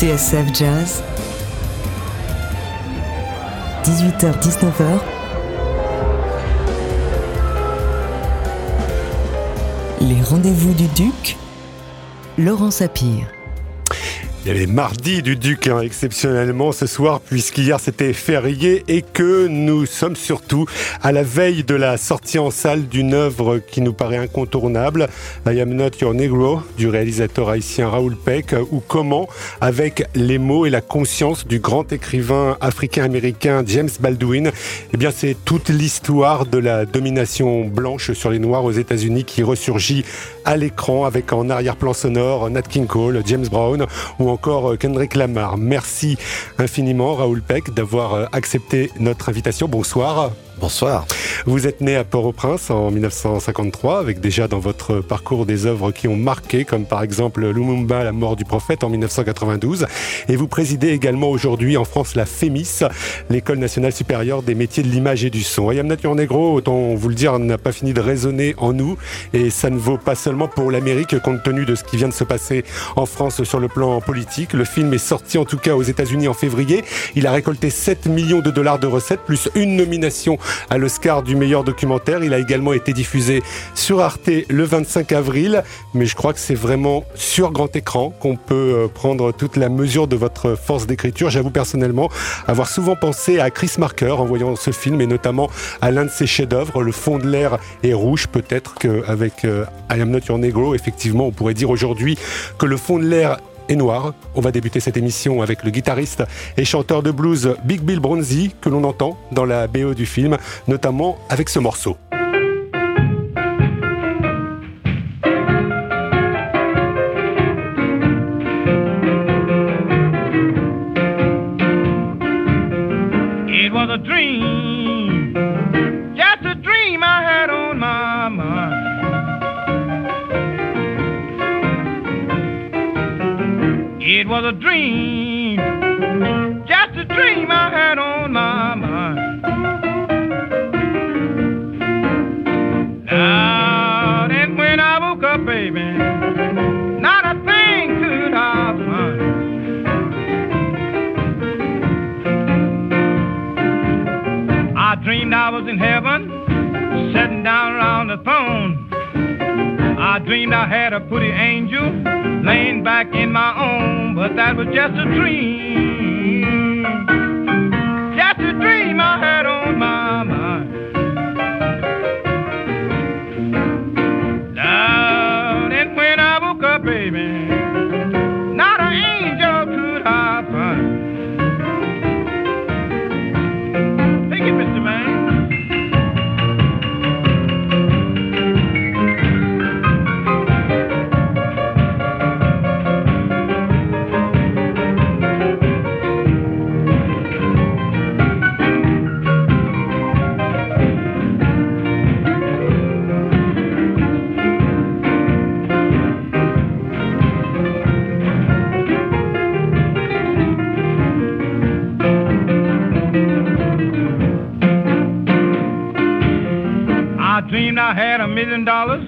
TSF Jazz, 18h-19h, les rendez-vous du Duc, Laurent Sapir. Il y avait mardi du Duc, hein, exceptionnellement ce soir, puisqu'hier c'était férié et que nous sommes surtout à la veille de la sortie en salle d'une œuvre qui nous paraît incontournable, I Am Not Your Negro, du réalisateur haïtien Raoul Peck, ou comment, avec les mots et la conscience du grand écrivain africain-américain James Baldwin, eh bien c'est toute l'histoire de la domination blanche sur les Noirs aux États-Unis qui ressurgit à l'écran avec en arrière-plan sonore Nat King Cole, James Brown ou encore euh, Kendrick Lamar. Merci infiniment Raoul Peck d'avoir euh, accepté notre invitation. Bonsoir soir. Bonsoir. Vous êtes né à Port-au-Prince en 1953, avec déjà dans votre parcours des œuvres qui ont marqué, comme par exemple Lumumba, la mort du prophète en 1992. Et vous présidez également aujourd'hui en France la FEMIS, l'École nationale supérieure des métiers de l'image et du son. Ayam Nature Negro, autant vous le dire, n'a pas fini de résonner en nous. Et ça ne vaut pas seulement pour l'Amérique, compte tenu de ce qui vient de se passer en France sur le plan politique. Le film est sorti en tout cas aux États-Unis en février. Il a récolté 7 millions de dollars de recettes, plus une nomination à l'Oscar du meilleur documentaire. Il a également été diffusé sur Arte le 25 avril, mais je crois que c'est vraiment sur grand écran qu'on peut euh, prendre toute la mesure de votre force d'écriture. J'avoue personnellement avoir souvent pensé à Chris Marker en voyant ce film et notamment à l'un de ses chefs-d'œuvre, Le fond de l'air est rouge. Peut-être qu'avec euh, I Am Not Your Negro, effectivement, on pourrait dire aujourd'hui que le fond de l'air est noir. On va débuter cette émission avec le guitariste et chanteur de blues Big Bill Bronzy que l'on entend dans la BO du film, notamment avec ce morceau. A dream, just a dream I had on my mind. Now when I woke up, baby, not a thing could I find. I dreamed I was in heaven, sitting down around the throne. I dreamed I had a pretty angel laying back in my own, but that was just a dream. Million dollars,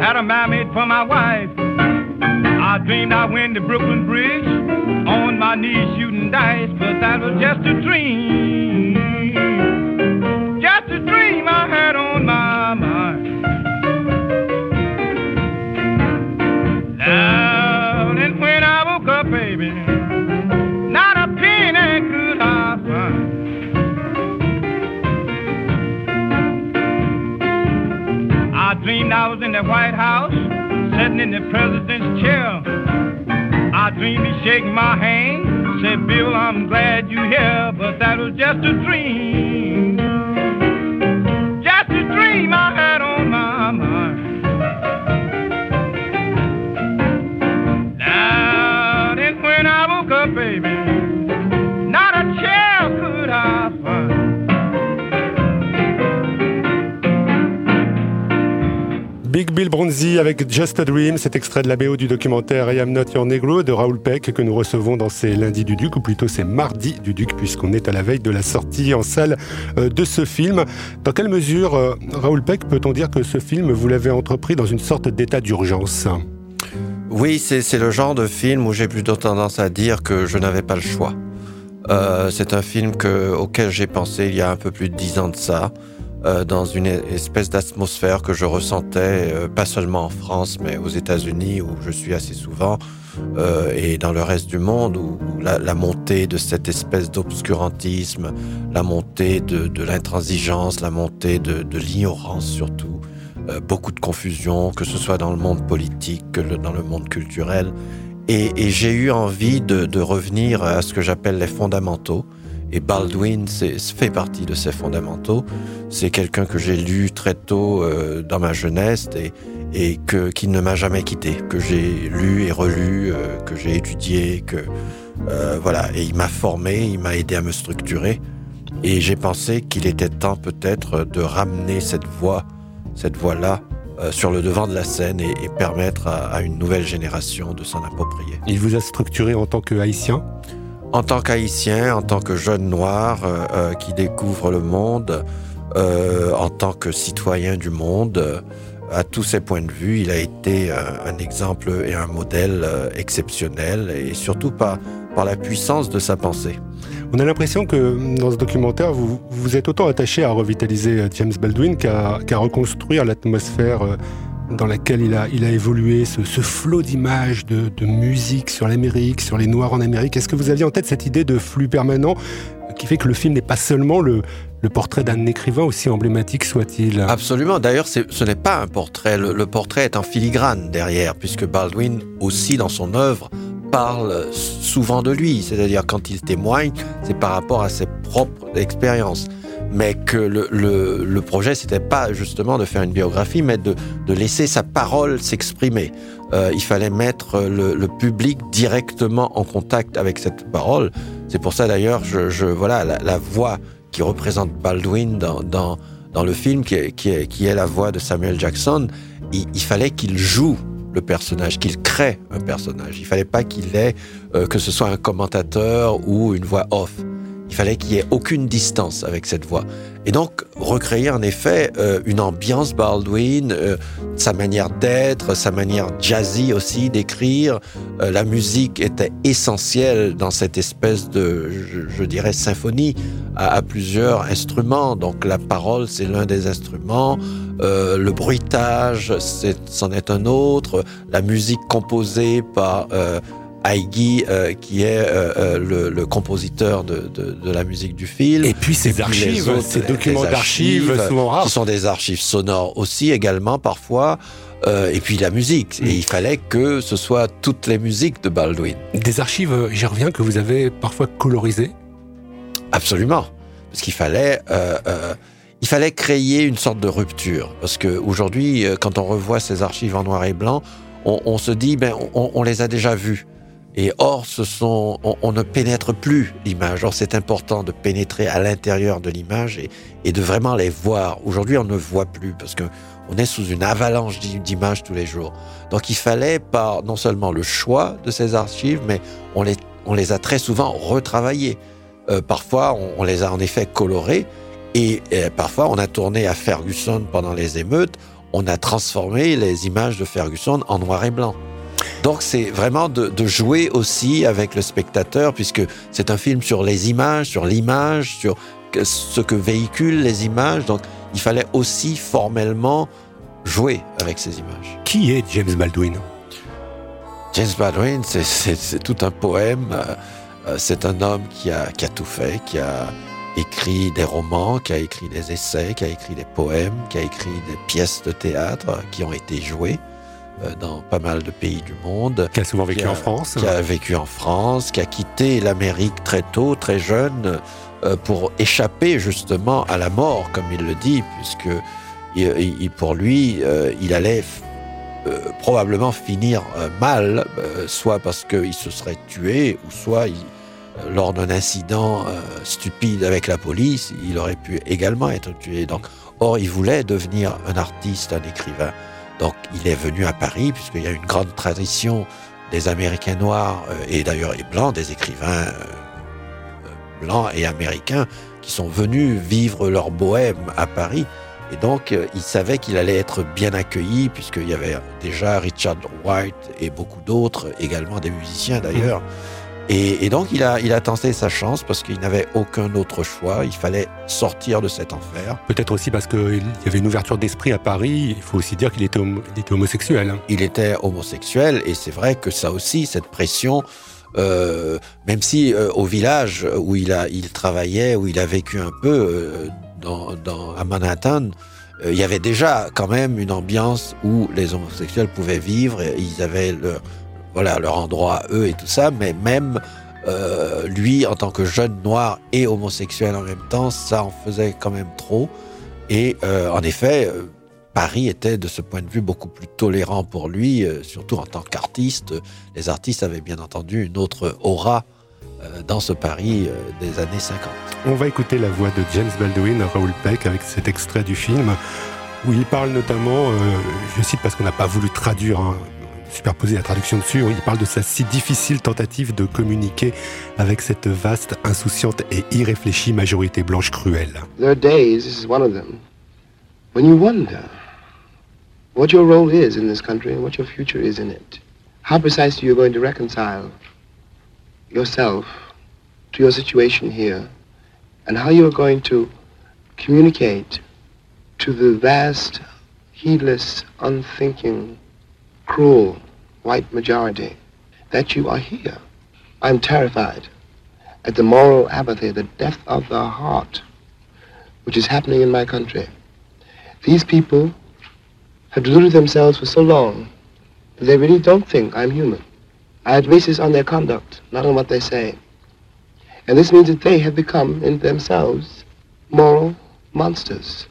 had a mermaid for my wife. I dreamed I went to Brooklyn Bridge, on my knees shooting dice, but that was just a dream. Just a dream I had on my mind. Now, and when I woke up, baby, my hand, said, Bill, I'm glad you're here, but that was just a Just a Dream, cet extrait de la BO du documentaire I Am Not Your Negro de Raoul Peck que nous recevons dans ces lundis du Duc, ou plutôt ces mardis du Duc, puisqu'on est à la veille de la sortie en salle euh, de ce film. Dans quelle mesure, euh, Raoul Peck, peut-on dire que ce film, vous l'avez entrepris dans une sorte d'état d'urgence? Oui, c'est le genre de film où j'ai plutôt tendance à dire que je n'avais pas le choix. Euh, c'est un film que, auquel j'ai pensé il y a un peu plus de dix ans de ça, euh, dans une espèce d'atmosphère que je ressentais, euh, pas seulement en France, mais aux États-Unis, où je suis assez souvent, euh, et dans le reste du monde, où, la, montée de cette espèce d'obscurantisme, la montée de, l'intransigeance, la montée de, l'ignorance surtout, beaucoup de confusion, que ce soit dans le monde politique, que dans le monde culturel. Et, j'ai eu envie de, revenir à ce que j'appelle les fondamentaux. Et Baldwin fait partie de ces fondamentaux. C'est quelqu'un que j'ai lu très tôt euh, dans ma jeunesse et, et que, qui ne m'a jamais quitté, que j'ai lu et relu, euh, que j'ai étudié, que euh, voilà. Et il m'a formé, il m'a aidé à me structurer. Et j'ai pensé qu'il était temps peut-être de ramener cette voix, cette voix-là, sur le devant de la scène et, et permettre à, à, une nouvelle génération de s'en approprier. Il vous a structuré en tant que haïtien? En tant qu'haïtien, en tant que jeune noir euh, euh, qui découvre le monde, euh, en tant que citoyen du monde, à tous ses points de vue, il a été un, exemple et un modèle exceptionnel et surtout par, par la puissance de sa pensée. On a l'impression que dans ce documentaire, vous vous êtes autant attaché à revitaliser James Baldwin qu'à qu reconstruire l'atmosphère dans laquelle il a, il a évolué, ce, flot d'images, de, musique sur l'Amérique, sur les Noirs en Amérique. Est-ce que vous aviez en tête cette idée de flux permanent qui fait que le film n'est pas seulement le, le portrait d'un écrivain, aussi emblématique soit-il? Absolument. D'ailleurs, ce n'est pas un portrait. Le, le, portrait est en filigrane derrière, puisque Baldwin aussi dans son œuvre parle souvent de lui. C'est-à-dire quand il témoigne, c'est par rapport à ses propres expériences mais que le, le, le projet, c'était pas justement de faire une biographie, mais de, laisser sa parole s'exprimer. Euh, il fallait mettre le, public directement en contact avec cette parole. C'est pour ça d'ailleurs, voilà, la, voix qui représente Baldwin dans, le film, qui est, la voix de Samuel Jackson, il, fallait qu'il joue le personnage, qu'il crée un personnage. Il fallait pas qu'il ait euh, que ce soit un commentateur ou une voix off. Il fallait qu'il y ait aucune distance avec cette voix. Et donc, recréer en effet euh, une ambiance Baldwin, euh, sa manière d'être, sa manière jazzy aussi d'écrire. Euh, la musique était essentielle dans cette espèce de, je, dirais, symphonie à, plusieurs instruments. Donc, la parole, c'est l'un des instruments. Le bruitage, c'en est, un autre. La musique composée par Heidi, euh, qui est euh, euh, le, le, compositeur de, de, de, la musique du film. Et puis ces archives, autres, ces documents d'archives souvent rares. Qui sont des archives sonores aussi également parfois. Euh, et puis la musique. Mm. Et il fallait que ce soit toutes les musiques de Baldwin. Des archives, j'y reviens, que vous avez parfois colorisées Absolument. Parce qu'il fallait... Il fallait créer une sorte de rupture. Parce qu'aujourd'hui, quand on revoit ces archives en noir et blanc, on, on se dit, ben, on, on les a déjà vues. Et or, ce sont, on, ne pénètre plus l'image. Or, c'est important de pénétrer à l'intérieur de l'image et, de vraiment les voir. Aujourd'hui, on ne voit plus parce que on est sous une avalanche d'images tous les jours. Donc, il fallait par non seulement le choix de ces archives, mais on les, a très souvent retravaillées. Euh, parfois, on, on, les a en effet colorées et, et parfois, on a tourné à Ferguson pendant les émeutes. On a transformé les images de Ferguson en noir et blanc. Donc c'est vraiment de, de, jouer aussi avec le spectateur, puisque c'est un film sur les images, sur l'image, sur ce que véhiculent les images. Donc il fallait aussi formellement jouer avec ces images. Qui est James Baldwin? James Baldwin, c'est tout un poème. Euh, c'est un homme qui a, qui a tout fait, qui a écrit des romans, qui a écrit des essais, qui a écrit des poèmes, qui a écrit des pièces de théâtre qui ont été jouées. Euh, dans pas mal de pays du monde. Qui a souvent vécu a, en France. Qui a vécu en France, qui a quitté l'Amérique très tôt, très jeune, euh, pour échapper justement à la mort, comme il le dit, puisque il, pour lui, euh, il allait probablement finir mal, soit parce qu'il se serait tué, ou soit il, lors d'un incident stupide avec la police, il aurait pu également être tué. Donc, or, il voulait devenir un artiste, un écrivain. Donc il est venu à Paris, puisqu'il y a une grande tradition des Américains noirs, euh, et d'ailleurs les blancs, des écrivains euh, blancs et américains, qui sont venus vivre leur bohème à Paris. Et donc, euh, il savait qu'il allait être bien accueilli, puisqu'il y avait déjà Richard White et beaucoup d'autres, également des musiciens d'ailleurs. Et, donc, il a, il a tenté sa chance parce qu'il n'avait aucun autre choix. Il fallait sortir de cet enfer. Peut-être aussi parce qu'il y avait une ouverture d'esprit à Paris. Il faut aussi dire qu'il était, était, homosexuel. Hein. Il était homosexuel, et c'est vrai que ça aussi, cette pression, euh, même si euh, au village où il, a, il travaillait, où il a vécu un peu, euh, dans, dans, à Manhattan, il y avait déjà quand même une ambiance où les homosexuels pouvaient vivre. Et ils avaient leur, voilà, leur endroit à eux et tout ça, mais même euh, lui, en tant que jeune noir et homosexuel en même temps, ça en faisait quand même trop. Et euh, en effet, euh, Paris était de ce point de vue beaucoup plus tolérant pour lui, surtout en tant qu'artiste. Les artistes avaient bien entendu une autre aura dans ce Paris des années 50. On va écouter la voix de James Baldwin, Raoul Peck, avec cet extrait du film où il parle notamment, je cite parce qu'on n'a pas voulu traduire hein, superposer la traduction dessus, il parle de sa si difficile tentative de communiquer avec cette vaste, insouciante et irréfléchie majorité blanche cruelle. There are days, this is one of them, when you wonder what your role is in this country and what your future is in it. How precisely you're going to reconcile yourself to your situation here and how you're going to communicate to the vast, heedless, unthinking, cruel white majority that you are here. I'm terrified at the moral apathy, the death of the heart, which is happening in my country. These people have deluded themselves for so long that they really don't think I'm human. I have basis on their conduct, not on what they say. And this means that they have become, in themselves, moral monsters.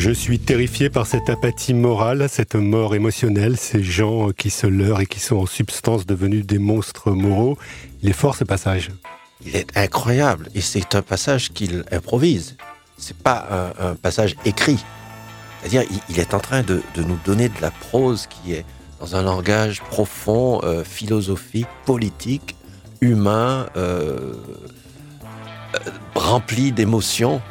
Je suis terrifié par cette apathie morale, cette mort émotionnelle, ces gens qui se leurrent et qui sont en substance devenus des monstres moraux. Il est fort ce passage. Il est incroyable et c'est un passage qu'il improvise. C'est pas un, passage écrit. C'est-à-dire, il, est en train de, nous donner de la prose qui est dans un langage profond, euh, philosophique, politique, humain, euh, euh, rempli d'émotions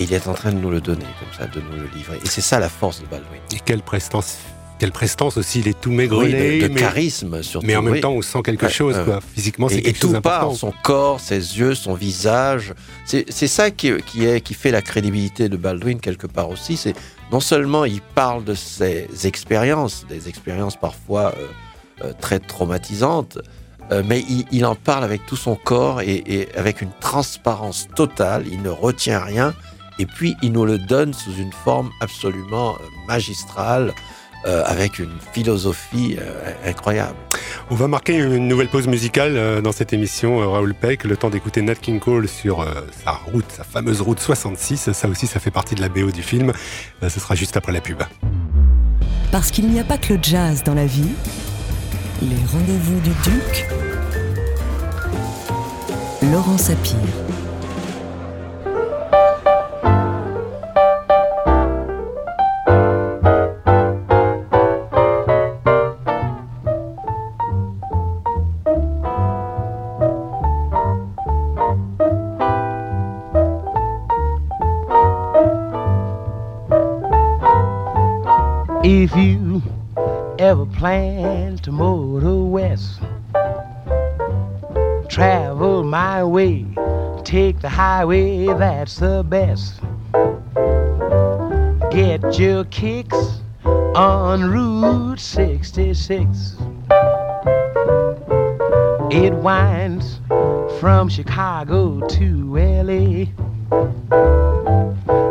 il est en train de nous le donner, comme ça, de nous le livrer. Et c'est ça la force de Baldwin. Et quelle prestance quelle prestance aussi, il est tout maigrelet. de, charisme surtout. Mais en même temps, on sent quelque chose, quoi. Physiquement, c'est quelque chose d'important. son corps, ses yeux, son visage. C'est ça qui, qui, est, qui fait la crédibilité de Baldwin quelque part aussi. C'est non seulement il parle de ses expériences, des expériences parfois euh, euh, très traumatisantes, euh, mais il, il, en parle avec tout son corps et, et avec une transparence totale. Il ne retient rien et puis il nous le donne sous une forme absolument euh, magistrale, euh, avec une philosophie euh, incroyable. On va marquer une nouvelle pause musicale dans cette émission, Raoul Peck, le temps d'écouter Nat King Cole sur sa route, sa fameuse route 66. Ça aussi, ça fait partie de la BO du film. ce sera juste après la pub. Parce qu'il n'y a pas que le jazz dans la vie, les rendez-vous du Duc, Laurent Sapir. If you ever plan to motor west, travel my way, take the highway, that's the best. Get your kicks on Route 66. It winds from Chicago to LA.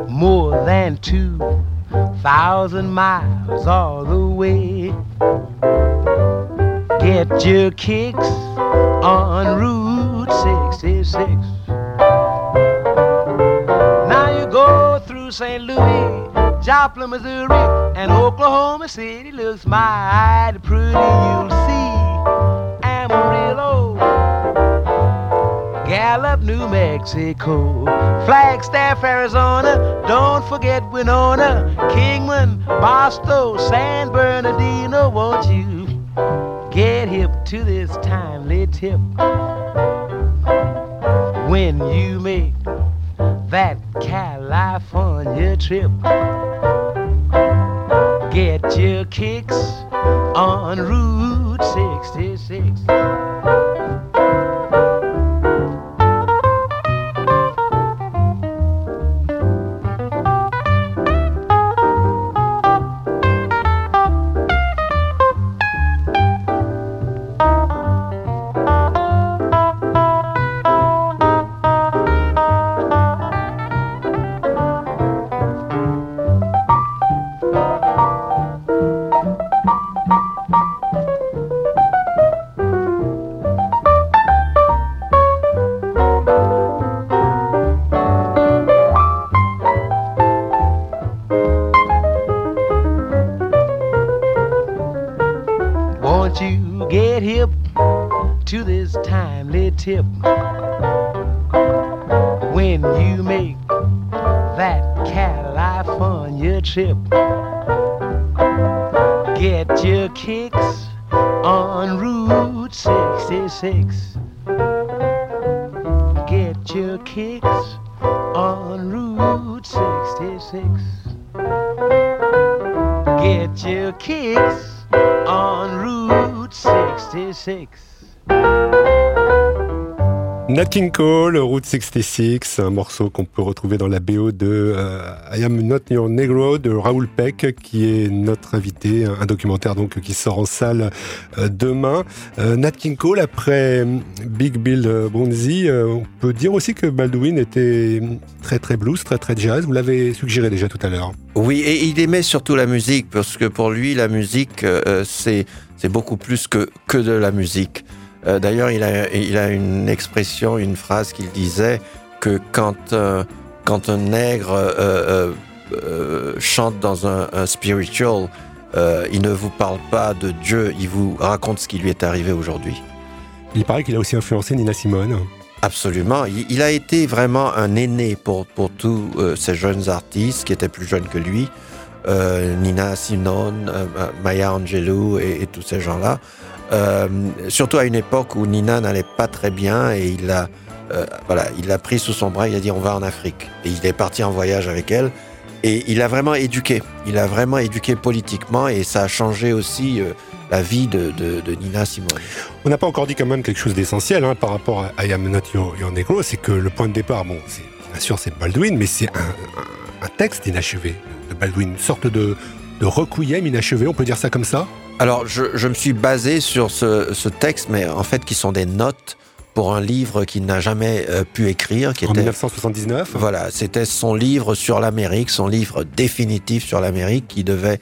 More than two thousand all the way. Get your kicks on Route 66. Now you go through St. Louis Joplin, Missouri, and Oklahoma City looks mighty pretty. You'll see Amarillo, Gallup, New Mexico, Flagstaff, Arizona. Don't forget Winona, Kingman, Boston, San Bernardino. Won't you get hip to this timely tip when you make that California trip? Get your kicks on Route 66. Get hip to this timely tip when you make that California trip? Nat King Cole, Route 66, un morceau qu'on peut retrouver dans la BO de euh, I Am Not Your Negro de Raoul Peck, qui est notre invité, un documentaire donc qui sort en salle euh, demain. Euh, Nat King Cole, après Big Bill Bonzi, on peut dire aussi que Baldwin était très très blues, très très jazz. Vous l'avez suggéré déjà tout à l'heure. Oui, et il aimait surtout la musique, parce que pour lui, la musique, c'est c'est beaucoup plus que, que de la musique. Euh, D'ailleurs, il a, il a une expression, une phrase qu'il disait que quand, euh, quand un nègre euh, chante dans un, un spiritual, il ne vous parle pas de Dieu, il vous raconte ce qui lui est arrivé aujourd'hui. Il paraît qu'il a aussi influencé Nina Simone. Absolument. Il, il a été vraiment un aîné pour, pour tous ces jeunes artistes qui étaient plus jeunes que lui. Nina Simone, Maya Angelou et, et tous ces gens-là. Euh, surtout à une époque où Nina n'allait pas très bien et il l'a euh, voilà, il l'a pris sous son bras, il a dit on va en Afrique. Et il est parti en voyage avec elle. Et il a vraiment éduqué. Il a vraiment éduqué politiquement et ça a changé aussi euh, la vie de, Nina Simone. On n'a pas encore dit quand même quelque chose d'essentiel hein, par rapport à I Am Not Your, Negro, c'est que le point de départ, bon, bien sûr c'est Baldwin, mais c'est un- un texte inachevé de Baldwin, une sorte de, de requiem inachevé, on peut dire ça comme ça? Alors, je, je me suis basé sur ce, ce texte, mais en fait, qui sont des notes pour un livre qu'il n'a jamais euh, pu écrire, qui En était 1979 voilà, c'était son livre sur l'Amérique, son livre définitif sur l'Amérique, qui devait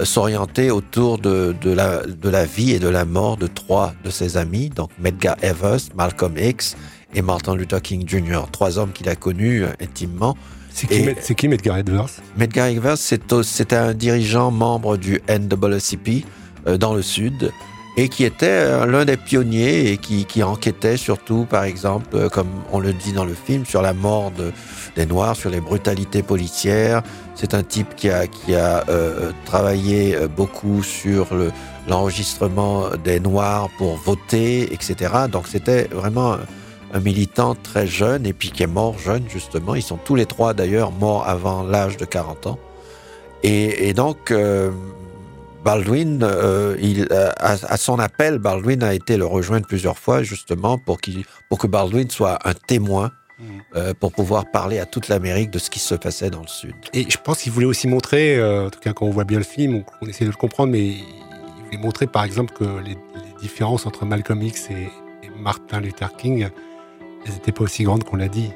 euh, s'orienter autour de, de, la, de la vie et de la mort de trois de ses amis, donc Medgar Evers, Malcolm X et Martin Luther King Jr., trois hommes qu'il a connus euh, intimement. C'est qui, c'est Medgar Evers Medgar Evers, c'est un dirigeant membre du NAACP euh, dans le Sud et qui était euh, l'un des pionniers et qui, qui enquêtait surtout, par exemple, euh, comme on le dit dans le film, sur la mort de- des Noirs, sur les brutalités policières. C'est un type qui a, qui a travaillé beaucoup sur le- l'enregistrement des Noirs pour voter, etc. Donc c'était vraiment un- militant très jeune et puis qui est mort jeune justement. Ils sont tous les trois d'ailleurs morts avant l'âge de 40 ans. Et, et donc euh, Baldwin, euh, il, euh, à, à son appel, Baldwin a été le rejoindre plusieurs fois justement pour, qu'il, pour que Baldwin soit un témoin euh, pour pouvoir parler à toute l'Amérique de ce qui se passait dans le Sud. Et je pense qu'il voulait aussi montrer, euh, en tout cas quand on voit bien le film, on, on essaie de le comprendre, mais il voulait montrer par exemple que les, les différences entre Malcolm X et, et Martin Luther King, elles n'étaient pas aussi grandes qu'on l'a dit.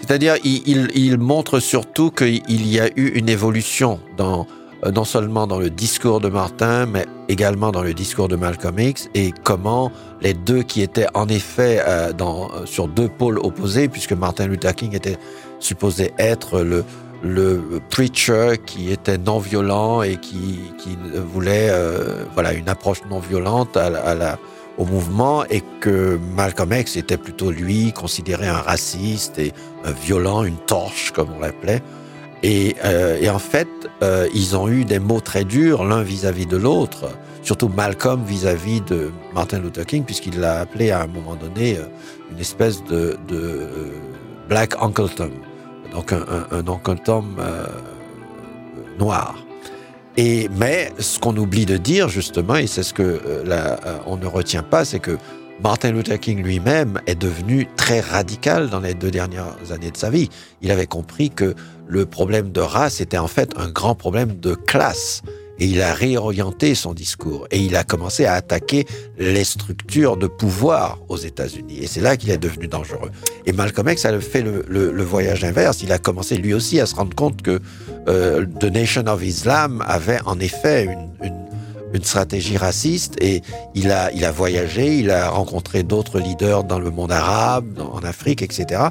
C'est-à-dire, il, montre surtout qu'il y a eu une évolution dans, euh, non seulement dans le discours de Martin, mais également dans le discours de Malcolm X, et comment les deux qui étaient en effet euh, euh, sur deux pôles opposés, puisque Martin Luther King était supposé être le, le preacher qui était non violent et qui, voulait voilà une approche non violente à la, au mouvement et que Malcolm X était plutôt lui considéré un raciste et un violent, une torche comme on l'appelait. Et, euh, et, en fait, euh, ils ont eu des mots très durs l'un vis-à-vis de l'autre, surtout Malcolm vis-à-vis de Martin Luther King, puisqu'il l'a appelé à un moment donné euh, une espèce de, de Black Uncle Tom, donc un, un, un Uncle Tom noir. Et mais ce qu'on oublie de dire justement, et c'est ce que euh, euh, on ne retient pas, c'est que Martin Luther King lui-même est devenu très radical dans les deux dernières années de sa vie. Il avait compris que le problème de race était en fait un grand problème de classe. Et il a réorienté son discours et il a commencé à attaquer les structures de pouvoir aux États-Unis. Et c'est là qu'il est devenu dangereux. Et Malcolm X a fait le, voyage inverse. Il a commencé lui aussi à se rendre compte que euh, The Nation of Islam avait en effet une une stratégie raciste et il a, il a voyagé, il a rencontré d'autres leaders dans le monde arabe, en Afrique, etc.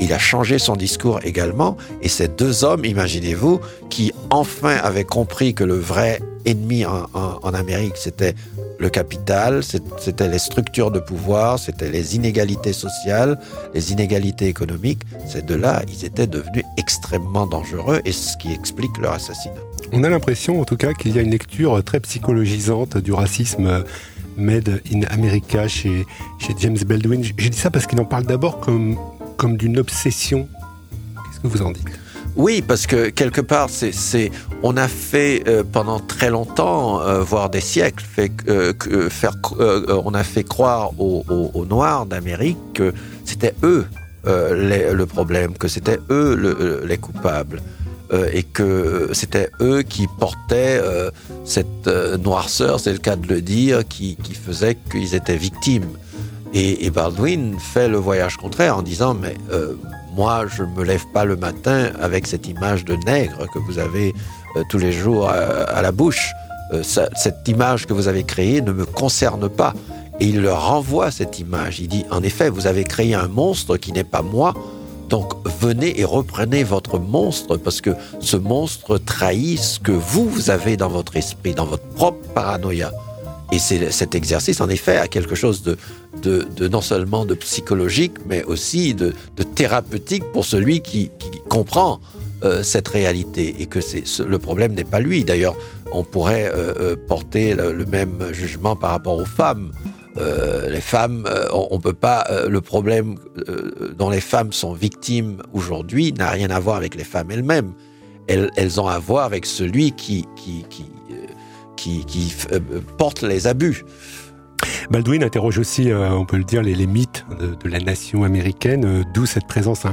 Il a changé son discours également et ces deux hommes, imaginez-vous, qui enfin avaient compris que le vrai ennemi en, en, en Amérique, c'était le capital, c'était les structures de pouvoir, c'était les inégalités sociales, les inégalités économiques. Ces deux-là, ils étaient devenus extrêmement dangereux et ce qui explique leur assassinat. On a l'impression, en tout cas, qu'il y a une lecture très psychologisante du racisme made in America chez, James Baldwin. J'ai dit ça parce qu'il en parle d'abord comme, comme d'une obsession. Qu'est-ce que vous en dites? Oui, parce que quelque part, c'est, on a fait euh, pendant très longtemps, euh, voire des siècles, euh, faire, on a fait croire aux, aux, Noirs d'Amérique que c'était eux le problème, que c'était eux le, les coupables. Et que c'était eux qui portaient cette noirceur, c'est le cas de le dire, qui, qui faisait qu'ils étaient victimes. Et, Baldwin fait le voyage contraire en disant mais moi, je ne me lève pas le matin avec cette image de nègre que vous avez euh, tous les jours à, la bouche. Euh, cette image que vous avez créée ne me concerne pas. Et il leur renvoie cette image. Il dit, en effet, vous avez créé un monstre qui n'est pas moi. Donc venez et reprenez votre monstre parce que ce monstre trahit ce que vous, avez dans votre esprit, dans votre propre paranoïa. Et cet exercice, en effet, a quelque chose de, non seulement de psychologique, mais aussi de, thérapeutique pour celui qui, comprend euh, cette réalité et que le problème n'est pas lui. D'ailleurs, on pourrait euh, porter le, le, même jugement par rapport aux femmes. Euh, les femmes, euh, on, on peut pas. Euh, le problème dont les femmes sont victimes aujourd'hui n'a rien à voir avec les femmes elles-mêmes. Elles, elles, ont à voir avec celui qui, qui, qui qui, qui portent les abus. Baldwin interroge aussi, on peut le dire, les, les mythes de, de, la nation américaine, d'où cette présence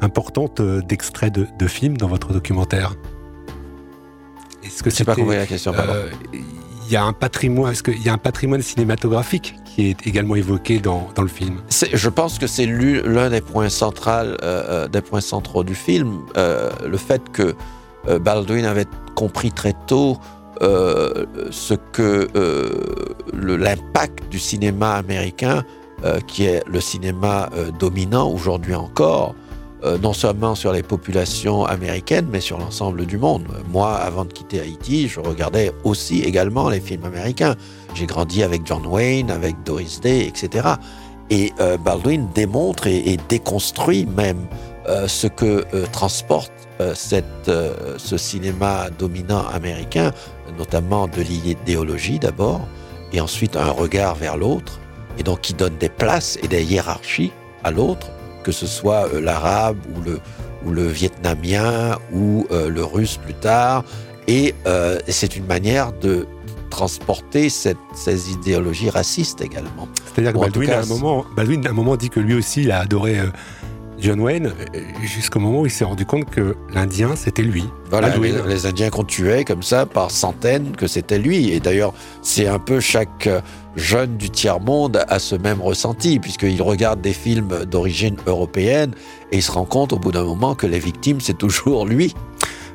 importante d'extraits de, de, films dans votre documentaire. Est-ce que c'est pas compris la question euh, Il y a un patrimoine, est-ce qu'il y a un patrimoine cinématographique qui est également évoqué dans, dans le film. Je pense que c'est l'un des points centraux, euh, des points centraux du film, le fait que Baldwin avait compris très tôt euh, ce que euh, l'impact du cinéma américain, euh, qui est le cinéma euh, dominant aujourd'hui encore, euh, non seulement sur les populations américaines, mais sur l'ensemble du monde. Moi, avant de quitter Haïti, je regardais aussi également les films américains. J'ai grandi avec John Wayne, avec Doris Day, etc. Et euh, Baldwin démontre et, déconstruit même euh, ce que transporte ce cinéma dominant américain, notamment de l'idéologie d'abord, et ensuite un regard vers l'autre, et donc qui donne des places et des hiérarchies à l'autre, que ce soit l'arabe ou le, ou le vietnamien ou le russe plus tard, et c'est une manière de transporter cette, ces idéologies racistes également. C'est-à-dire que Baldwin, cas, à un moment, Baldwin, à un moment, dit que lui aussi, il a adoré euh, John Wayne jusqu'au moment où il s'est rendu compte que l'Indien, c'était lui. Voilà, les, les, Indiens qu'on tuait comme ça par centaines, que c'était lui. Et d'ailleurs, c'est un peu chaque jeune du tiers-monde a ce même ressenti, puisqu'il regarde des films d'origine européenne et il se rend compte au bout d'un moment que les victimes, c'est toujours lui.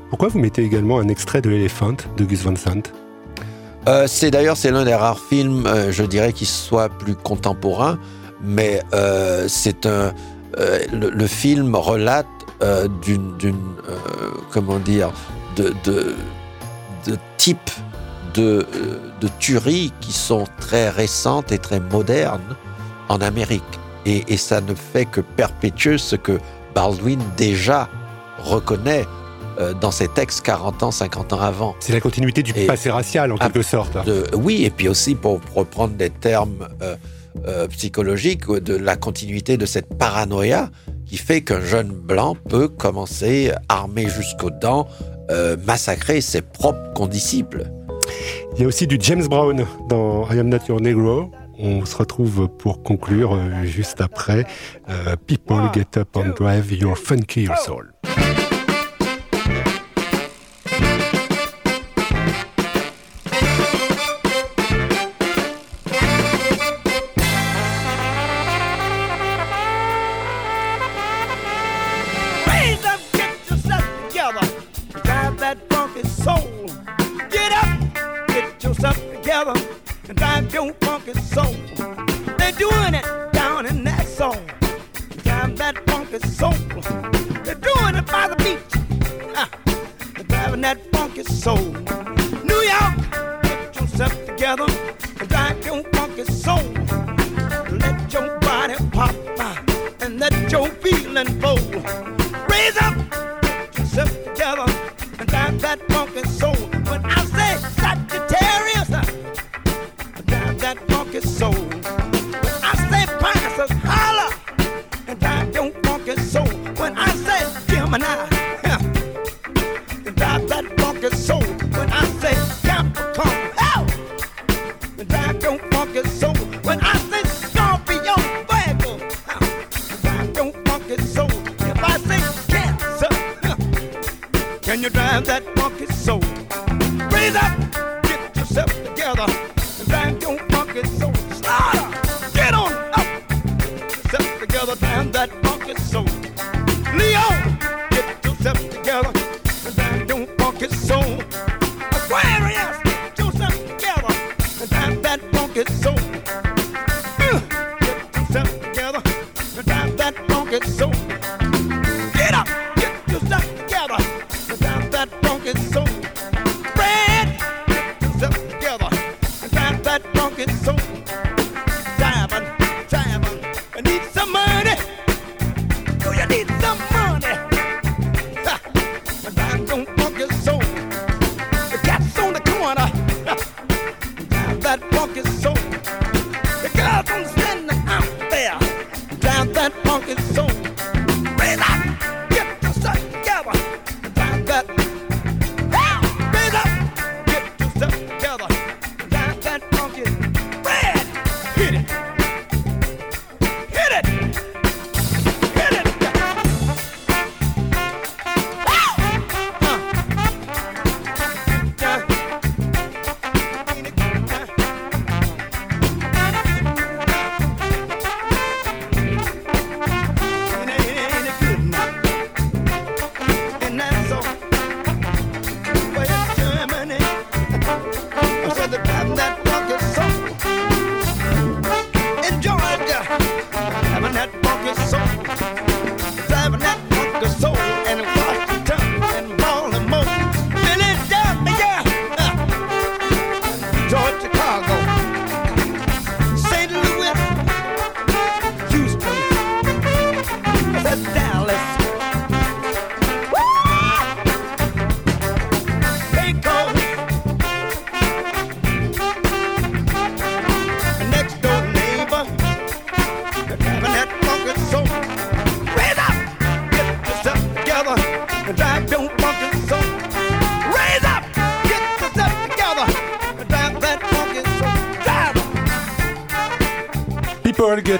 Pourquoi vous mettez également un extrait de l'éléphant de Gus Van Sant? Euh, c'est d'ailleurs c'est l'un des rares films, euh, je dirais, qui soit plus contemporain, mais euh, c'est un euh, le, le, film relate euh, d'une, euh, comment dire, de, de, de types de, de tueries qui sont très récentes et très modernes en Amérique. Et, et ça ne fait que perpétuer ce que Baldwin déjà reconnaît dans ses textes 40 ans, 50 ans avant. C'est la continuité du Et- passé racial en quelque sorte. De- oui, et puis aussi pour reprendre des termes euh, euh, psychologiques, de la continuité de cette paranoïa qui fait qu'un jeune blanc peut commencer, armé jusqu'aux dents, euh, massacrer ses propres condisciples. Il y a aussi du James Brown dans I Am Not Your Negro. On se retrouve pour conclure euh, juste après. euh, People get up and drive your funky your soul.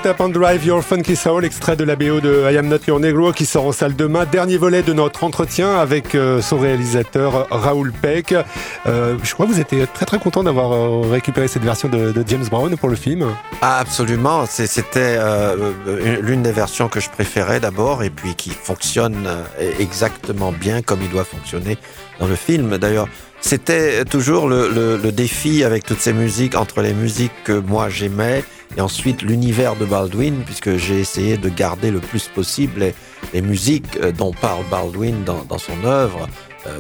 Get Up and Drive Your Funky Soul, extrait de la BO de I Am Not Your Negro qui sort en salle demain. Dernier volet de notre entretien avec euh, son réalisateur Raoul Peck. Euh, je crois que vous étiez très très content d'avoir euh, récupéré cette version de, James Brown pour le film. Ah, absolument, c'était euh, une- l'une des versions que je préférais d'abord et puis qui fonctionne exactement bien comme il doit fonctionner dans le film. D'ailleurs, c'était toujours le, défi avec toutes ces musiques, entre les musiques que moi j'aimais et ensuite l'univers de Baldwin, puisque j'ai essayé de garder le plus possible les, les musiques dont parle Baldwin dans, dans son œuvre.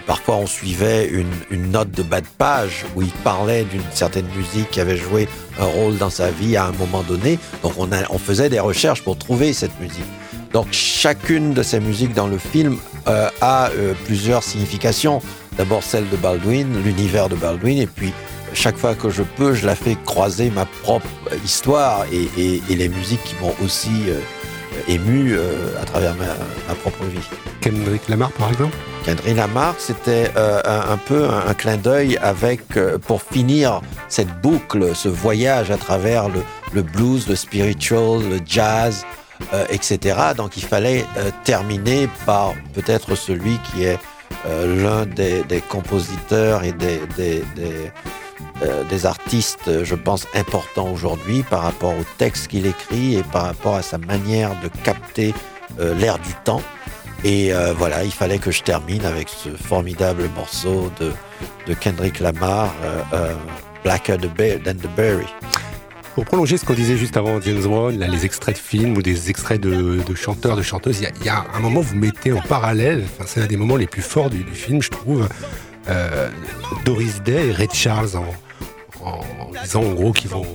Parfois, on suivait une, une, note de bas de page où il parlait d'une certaine musique qui avait joué un rôle dans sa vie à un moment donné. Donc, on, a, on faisait des recherches pour trouver cette musique. Donc, chacune de ces musiques dans le film euh, a euh, plusieurs significations. D'abord celle de Baldwin, l'univers de Baldwin, et puis chaque fois que je peux, je la fais croiser ma propre histoire et, et, et les musiques qui m'ont aussi euh, ému euh, à travers ma, ma, propre vie. Kendrick Lamar, par exemple? Kendrick Lamar, c'était euh, un, un, peu un, un clin d'œil avec, euh, pour finir cette boucle, ce voyage à travers le, le blues, le spiritual, le jazz, euh, etc. Donc il fallait euh, terminer par peut-être celui qui est euh, l'un des, des, compositeurs et des, des, des, euh, des artistes, je pense, importants aujourd'hui par rapport au texte qu'il écrit et par rapport à sa manière de capter euh, l'air du temps. Et euh, voilà, il fallait que je termine avec ce formidable morceau de, Kendrick Lamar, euh, Blacker than the Berry. Pour prolonger ce qu'on disait juste avant James Brown, là, les extraits de films ou des extraits de, chanteurs, de chanteuses, il y, a un moment où vous mettez en parallèle, c'est un des moments les plus forts du, film, je trouve, euh, Doris Day et Ray Charles en, en, disant en gros qu'ils vont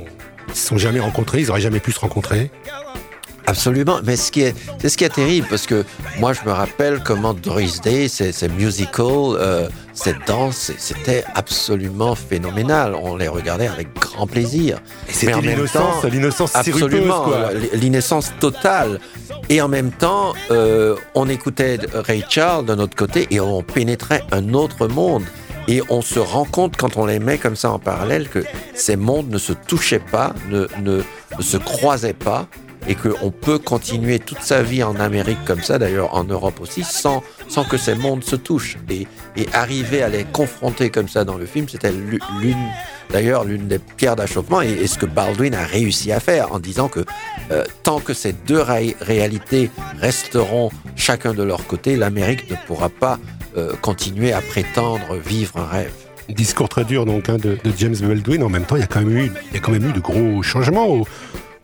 ils se sont jamais rencontrés, ils auraient jamais pu se rencontrer. Absolument, mais ce qui est, c'est ce qui est terrible parce que moi je me rappelle comment Doris Day, c'est musical, euh, cette danse, c'était absolument phénoménal. On les regardait avec grand plaisir. Et c'était l'innocence, l'innocence absolument, l'innocence totale. Et en même temps, euh, on écoutait Ray Charles de notre côté et on pénétrait un autre monde. Et on se rend compte quand on les met comme ça en parallèle que ces mondes ne se touchaient pas, ne, se croisaient pas et qu'on peut continuer toute sa vie en Amérique comme ça, d'ailleurs en Europe aussi, sans, que ces mondes se touchent. Et, arriver à les confronter comme ça dans le film, c'était l'une, d'ailleurs, l'une des pierres d'achoppement et, ce que Baldwin a réussi à faire en disant que euh, tant que ces deux ré réalités resteront chacun de leur côté, l'Amérique ne pourra pas euh, continuer à prétendre vivre un rêve discours très dur donc hein, de, de James Baldwin en même temps il y a quand même eu il y a quand même eu de gros changements au,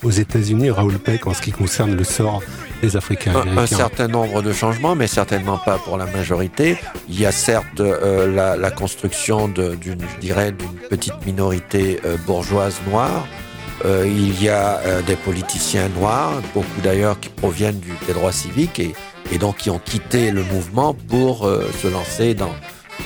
aux États-Unis, Raoul Peck, en ce qui concerne le sort des Africains. Un, un certain nombre de changements, mais certainement pas pour la majorité. Il y a certes euh, la, la, construction d'une, je dirais, d'une petite minorité euh, bourgeoise noire. Euh, il y a des politiciens noirs, beaucoup d'ailleurs qui proviennent du, des droits civiques et, et donc qui ont quitté le mouvement pour euh, se lancer dans,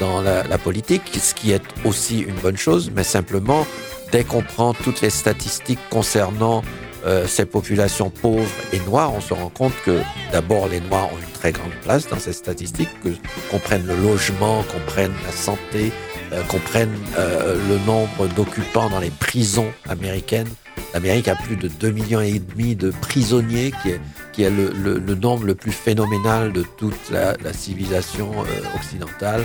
dans la, politique, ce qui est aussi une bonne chose, mais simplement dès qu'on prend toutes les statistiques concernant euh, ces populations pauvres et noires, on se rend compte que d'abord les noirs ont une très grande place dans ces statistiques, que qu'on prenne le logement, qu'on prenne la santé, euh, qu'on prenne euh, le nombre d'occupants dans les prisons américaines. L'Amérique a plus de 2 millions et demi de prisonniers, qui est, qui est le, le, nombre le plus phénoménal de toute la, civilisation euh, occidentale.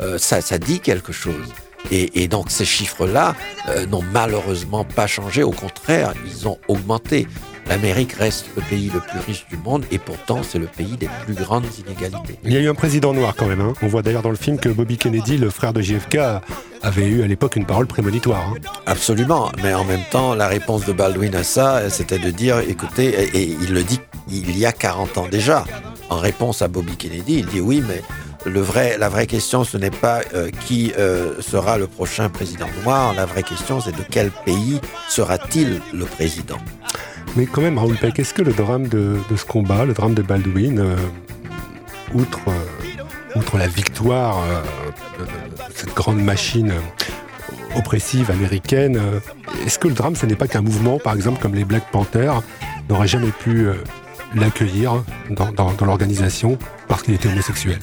Euh, ça, dit quelque chose. Et, et donc ces chiffres-là euh, n'ont malheureusement pas changé, au contraire, ils ont augmenté. L'Amérique reste le pays le plus riche du monde et pourtant c'est le pays des plus grandes inégalités. Il y a eu un président noir quand même. Hein. On voit d'ailleurs dans le film que Bobby Kennedy, le frère de JFK, avait eu à l'époque une parole prémonitoire. Hein. Absolument, mais en même temps, la réponse de Baldwin à ça, c'était de dire, écoutez, et, et il le dit il y a 40 ans déjà, en réponse à Bobby Kennedy, il dit oui, mais le vrai, la vraie question, ce n'est pas euh, qui euh, sera le prochain président noir. La vraie question, c'est de quel pays sera-t-il le président? Mais quand même, Raoul Peck, est-ce que le drame de, ce combat, le drame de Baldwin, euh, outre, euh, outre la victoire euh, de, cette grande machine oppressive américaine, est-ce que le drame, ce n'est pas qu'un mouvement, par exemple, comme les Black Panthers, n'aurait jamais pu l'accueillir dans, l'organisation parce qu'il était homosexuel?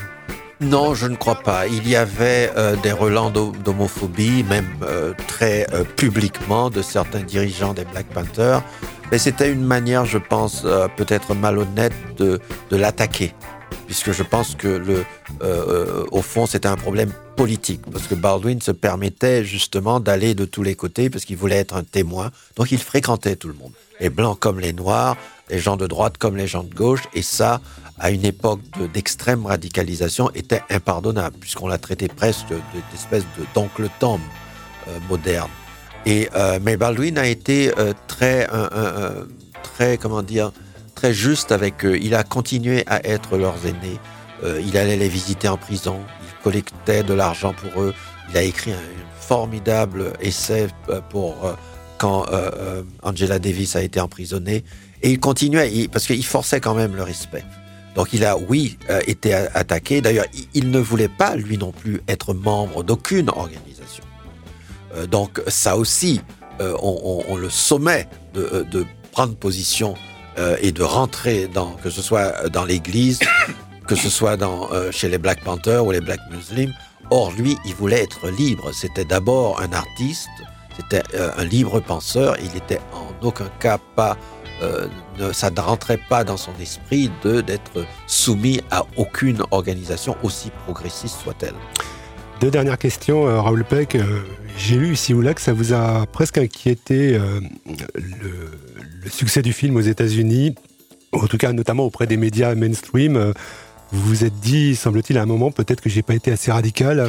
Non, je ne crois pas. Il y avait des relents d'homophobie, même très publiquement, de certains dirigeants des Black Panthers. Mais c'était une manière, je pense, euh, peut-être malhonnête de, l'attaquer. Puisque je pense que, le, euh, au fond, c'était un problème politique. Parce que Baldwin se permettait justement d'aller de tous les côtés, parce qu'il voulait être un témoin. Donc il fréquentait tout le monde. Les blancs comme les noirs, les gens de droite comme les gens de gauche. Et ça, à une époque d'extrême de, radicalisation était impardonnable, puisqu'on l'a traité presque d'espèce de, d'oncle Tom euh, moderne. Euh, mais Baldwin a été euh, très, très, comment dire, très juste avec eux. Il a continué à être leurs aînés. Euh, il allait les visiter en prison. Il collectait de l'argent pour eux. Il a écrit un, formidable essai pour quand Angela Davis a été emprisonnée. Et il continuait, parce qu'il forçait quand même le respect. Donc il a, oui, été attaqué. D'ailleurs, il, ne voulait pas, lui non plus, être membre d'aucune organisation. Donc ça aussi, on, le sommet de, de prendre position euh, et de rentrer dans, que ce soit dans l'Église, que ce soit dans, euh, chez les Black Panthers ou les Black Muslims. Or, lui, il voulait être libre. C'était d'abord un artiste, c'était euh, un libre penseur. Il n'était en aucun cas pas, ça ne rentrait pas dans son esprit d'être soumis à aucune organisation, aussi progressiste soit-elle. Deux dernières questions, Raoul Peck. J'ai lu ici ou là que ça vous a presque inquiété le, le succès du film aux États-Unis, en tout cas notamment auprès des médias mainstream, euh, vous vous êtes dit, semble-t-il, à un moment, peut-être que j'ai pas été assez radical.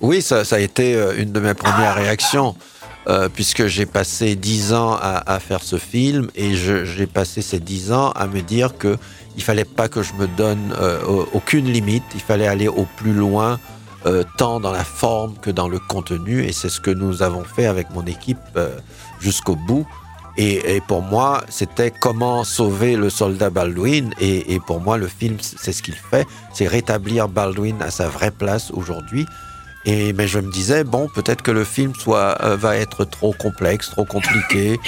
Oui, ça, a été euh, une de mes premières réactions. Euh, puisque j'ai passé dix ans à, faire ce film et j'ai passé ces dix ans à me dire que il fallait pas que je me donne aucune limite, il fallait aller au plus loin, tant dans la forme que dans le contenu, et c'est ce que nous avons fait avec mon équipe jusqu'au bout. Et, pour moi, c'était comment sauver le soldat Baldwin. Et, pour moi, le film, c'est ce qu'il fait, c'est rétablir Baldwin à sa vraie place aujourd'hui. Et mais je me disais bon, peut-être que le film soit euh, va être trop complexe, trop compliqué,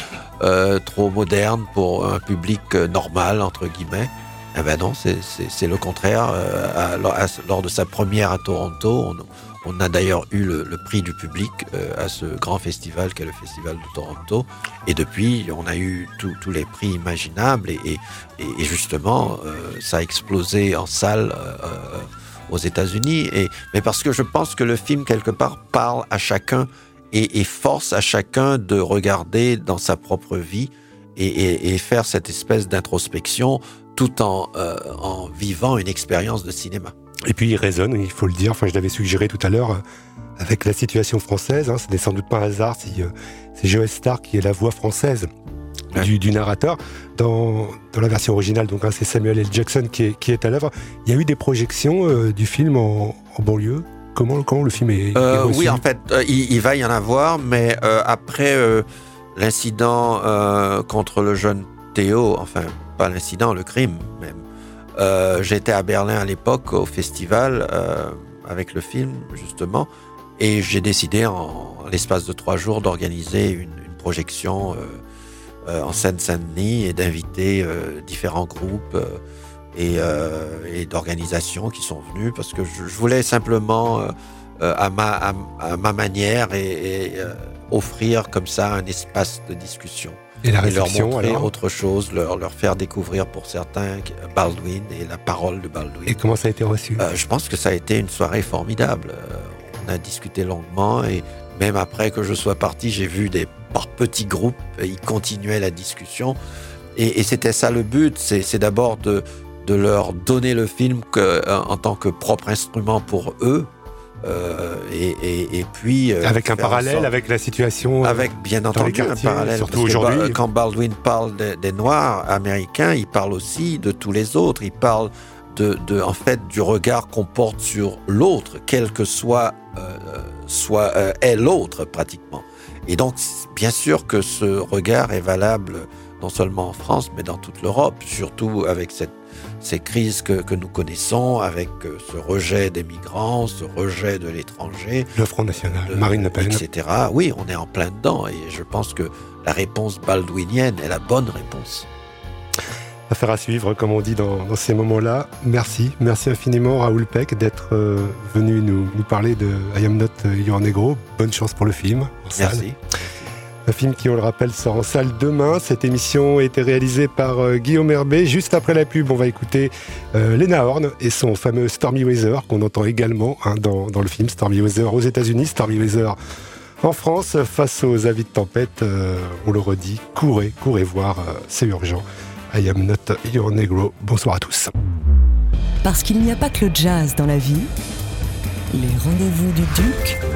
euh, trop moderne pour un public euh, normal entre guillemets. Eh ben non, c'est le contraire. lors de sa première à Toronto, on, a d'ailleurs eu le, prix du public euh, à ce grand festival qu'est le Festival de Toronto. Et depuis, on a eu tous les prix imaginables. Et, justement, euh, ça a explosé en salle euh, aux États-Unis. Mais parce que je pense que le film, quelque part, parle à chacun et, force à chacun de regarder dans sa propre vie et, faire cette espèce d'introspection tout en, en vivant une expérience de cinéma. Et puis il résonne, il faut le dire, enfin je l'avais suggéré tout à l'heure, euh, avec la situation française, hein, ce n'est sans doute pas un hasard si euh, c'est Joe Star qui est la voix française du, narrateur. Dans, la version originale, donc hein, c'est Samuel L. Jackson qui est, à l'œuvre. Il y a eu des projections euh, du film en, banlieue Comment, comment, le film est, reçu Oui, en fait, il, va y en avoir, mais après l'incident contre le jeune Théo, enfin, pas l'incident, le crime même, euh, j'étais à Berlin à l'époque au festival euh, avec le film justement et j'ai décidé en, l'espace de trois jours d'organiser une, projection euh, en Seine-Saint-Denis et d'inviter différents groupes et, d'organisations qui sont venus parce que je, voulais simplement à ma, à, ma manière et offrir comme ça un espace de discussion. Et, la leur montrer autre chose, leur, leur faire découvrir pour certains Baldwin et la parole de Baldwin. Et comment ça a été reçu? Euh, Je pense que ça a été une soirée formidable. Euh, on a discuté longuement et même après que je sois parti, j'ai vu des par petits groupes, ils continuaient la discussion. Et, et c'était ça le but, c'est d'abord de, de leur donner le film que, en tant que propre instrument pour eux, euh, et, puis euh, avec un parallèle avec la situation euh, avec bien entendu un parallèle surtout aujourd'hui. Quand Baldwin parle des Noirs américains il parle aussi de tous les autres. Il parle de, en fait du regard qu'on porte sur l'autre quel que soit soit est l'autre pratiquement. Et donc bien sûr que ce regard est valable non seulement en France mais dans toute l'Europe surtout avec cette ces crises que, nous connaissons avec euh, ce rejet des migrants, ce rejet de l'étranger. Le Front National, Marine Le Pen. Etc. Oui, on est en plein dedans et je pense que la réponse baldwinienne est la bonne réponse. Affaire à suivre, comme on dit dans, ces moments-là. Merci, merci infiniment Raoul Peck d'être euh, venu nous, parler de I Am Not Your Negro. Bonne chance pour le film. Merci. Un film qui, on le rappelle, sort en salle demain. Cette émission a été réalisée par euh, Guillaume Herbet. Juste après la pub, on va écouter euh, Lena Horn et son fameux Stormy Weather, qu'on entend également hein, dans, le film Stormy Weather aux États-Unis, Stormy Weather en France. Face aux avis de tempête, euh, on le redit, courez, courez voir, c'est urgent. I am not your negro. Bonsoir à tous. Parce qu'il n'y a pas que le jazz dans la vie, les rendez-vous du Duc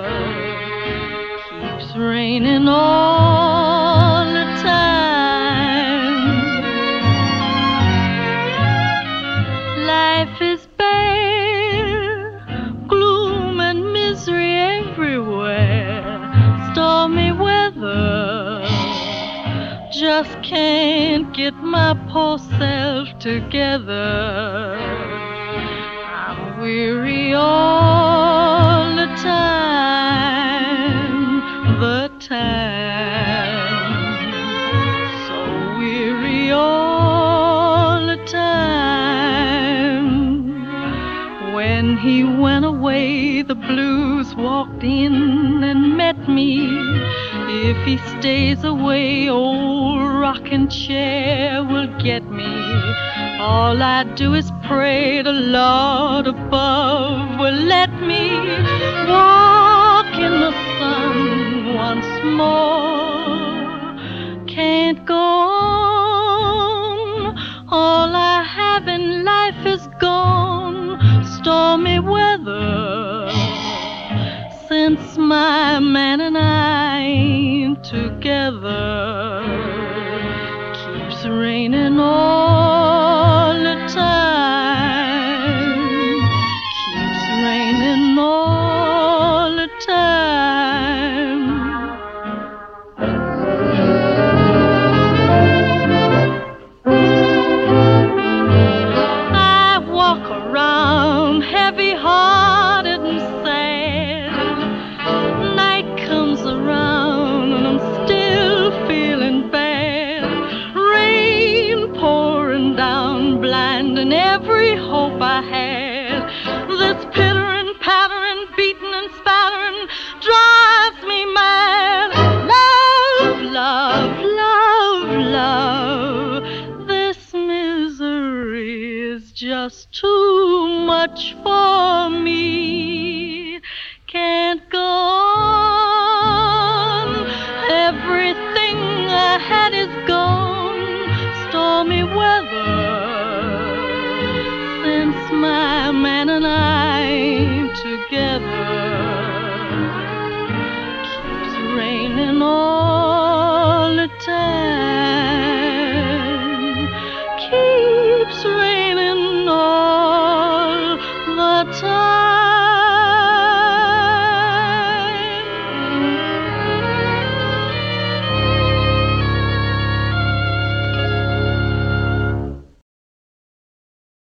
Just can't get my poor self together. I'm weary all the time, the time. So weary all the time. When he went away, the blues walked in and met me. If he stays away, old rocking chair will get me. All I do is pray the Lord above will let me walk in the sun once more.